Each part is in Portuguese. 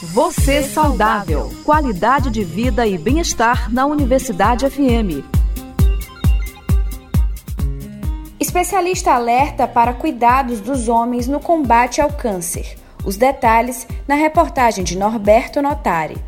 Você saudável. Qualidade de vida e bem-estar na Universidade FM. Especialista alerta para cuidados dos homens no combate ao câncer. Os detalhes na reportagem de Norberto Notari.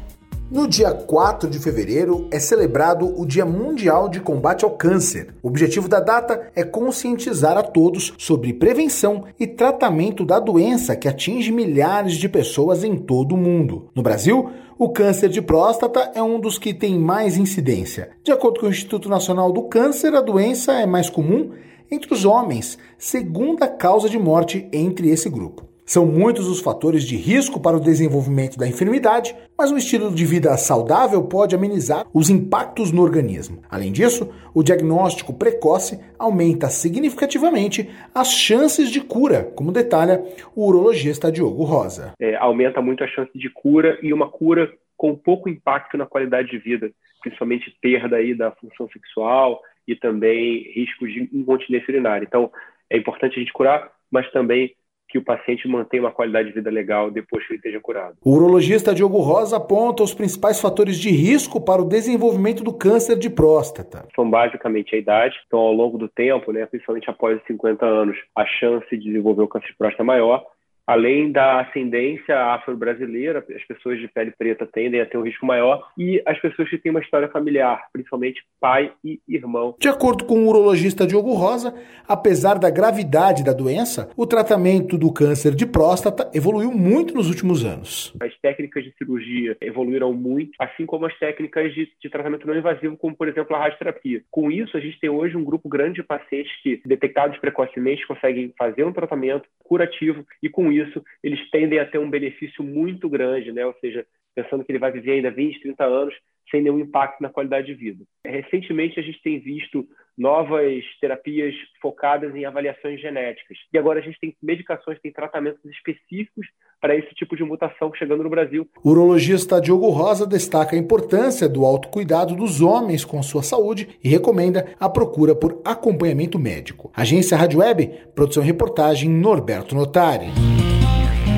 No dia 4 de fevereiro é celebrado o Dia Mundial de Combate ao Câncer. O objetivo da data é conscientizar a todos sobre prevenção e tratamento da doença que atinge milhares de pessoas em todo o mundo. No Brasil, o câncer de próstata é um dos que tem mais incidência. De acordo com o Instituto Nacional do Câncer, a doença é mais comum entre os homens, segunda causa de morte entre esse grupo. São muitos os fatores de risco para o desenvolvimento da enfermidade, mas um estilo de vida saudável pode amenizar os impactos no organismo. Além disso, o diagnóstico precoce aumenta significativamente as chances de cura, como detalha o urologista Diogo Rosa. É, aumenta muito a chance de cura e uma cura com pouco impacto na qualidade de vida, principalmente perda aí da função sexual e também riscos de incontinência urinária. Então, é importante a gente curar, mas também que o paciente mantenha uma qualidade de vida legal depois que ele esteja curado. O urologista Diogo Rosa aponta os principais fatores de risco para o desenvolvimento do câncer de próstata. São basicamente a idade, então ao longo do tempo, né, principalmente após os 50 anos, a chance de desenvolver o câncer de próstata é maior além da ascendência afro-brasileira, as pessoas de pele preta tendem a ter um risco maior e as pessoas que têm uma história familiar, principalmente pai e irmão. De acordo com o urologista Diogo Rosa, apesar da gravidade da doença, o tratamento do câncer de próstata evoluiu muito nos últimos anos. As técnicas de cirurgia evoluíram muito, assim como as técnicas de, de tratamento não invasivo, como por exemplo a radioterapia. Com isso, a gente tem hoje um grupo grande de pacientes que, detectados precocemente, conseguem fazer um tratamento curativo e com isso isso, eles tendem a ter um benefício muito grande, né? Ou seja, pensando que ele vai viver ainda 20, 30 anos sem nenhum impacto na qualidade de vida. Recentemente, a gente tem visto novas terapias focadas em avaliações genéticas. E agora a gente tem medicações, tem tratamentos específicos para esse tipo de mutação chegando no Brasil. O urologista Diogo Rosa destaca a importância do autocuidado dos homens com sua saúde e recomenda a procura por acompanhamento médico. Agência Rádio Web, produção e reportagem Norberto Notari.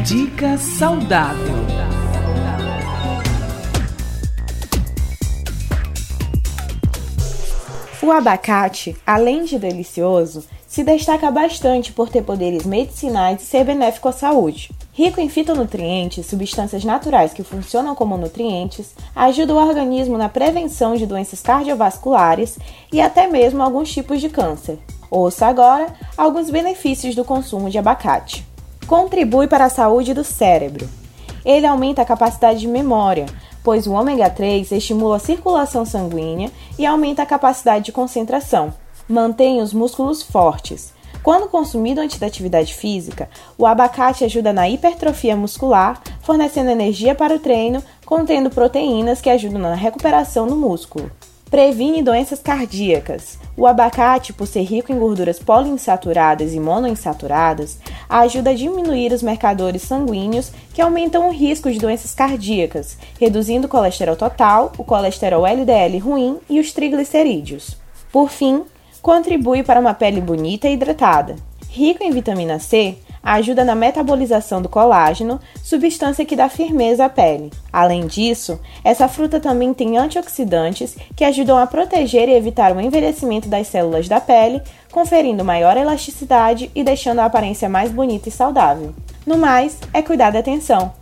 Dica saudável. O abacate, além de delicioso, se destaca bastante por ter poderes medicinais e ser benéfico à saúde. Rico em fitonutrientes, substâncias naturais que funcionam como nutrientes, ajuda o organismo na prevenção de doenças cardiovasculares e até mesmo alguns tipos de câncer. Ouça agora alguns benefícios do consumo de abacate. Contribui para a saúde do cérebro. Ele aumenta a capacidade de memória, pois o ômega 3 estimula a circulação sanguínea e aumenta a capacidade de concentração. Mantém os músculos fortes. Quando consumido antes da atividade física, o abacate ajuda na hipertrofia muscular, fornecendo energia para o treino, contendo proteínas que ajudam na recuperação do músculo. Previne doenças cardíacas. O abacate, por ser rico em gorduras poliinsaturadas e monoinsaturadas, ajuda a diminuir os marcadores sanguíneos que aumentam o risco de doenças cardíacas, reduzindo o colesterol total, o colesterol LDL ruim e os triglicerídeos. Por fim, contribui para uma pele bonita e hidratada. Rico em vitamina C, ajuda na metabolização do colágeno, substância que dá firmeza à pele. Além disso, essa fruta também tem antioxidantes que ajudam a proteger e evitar o envelhecimento das células da pele, conferindo maior elasticidade e deixando a aparência mais bonita e saudável. No mais, é cuidar da atenção.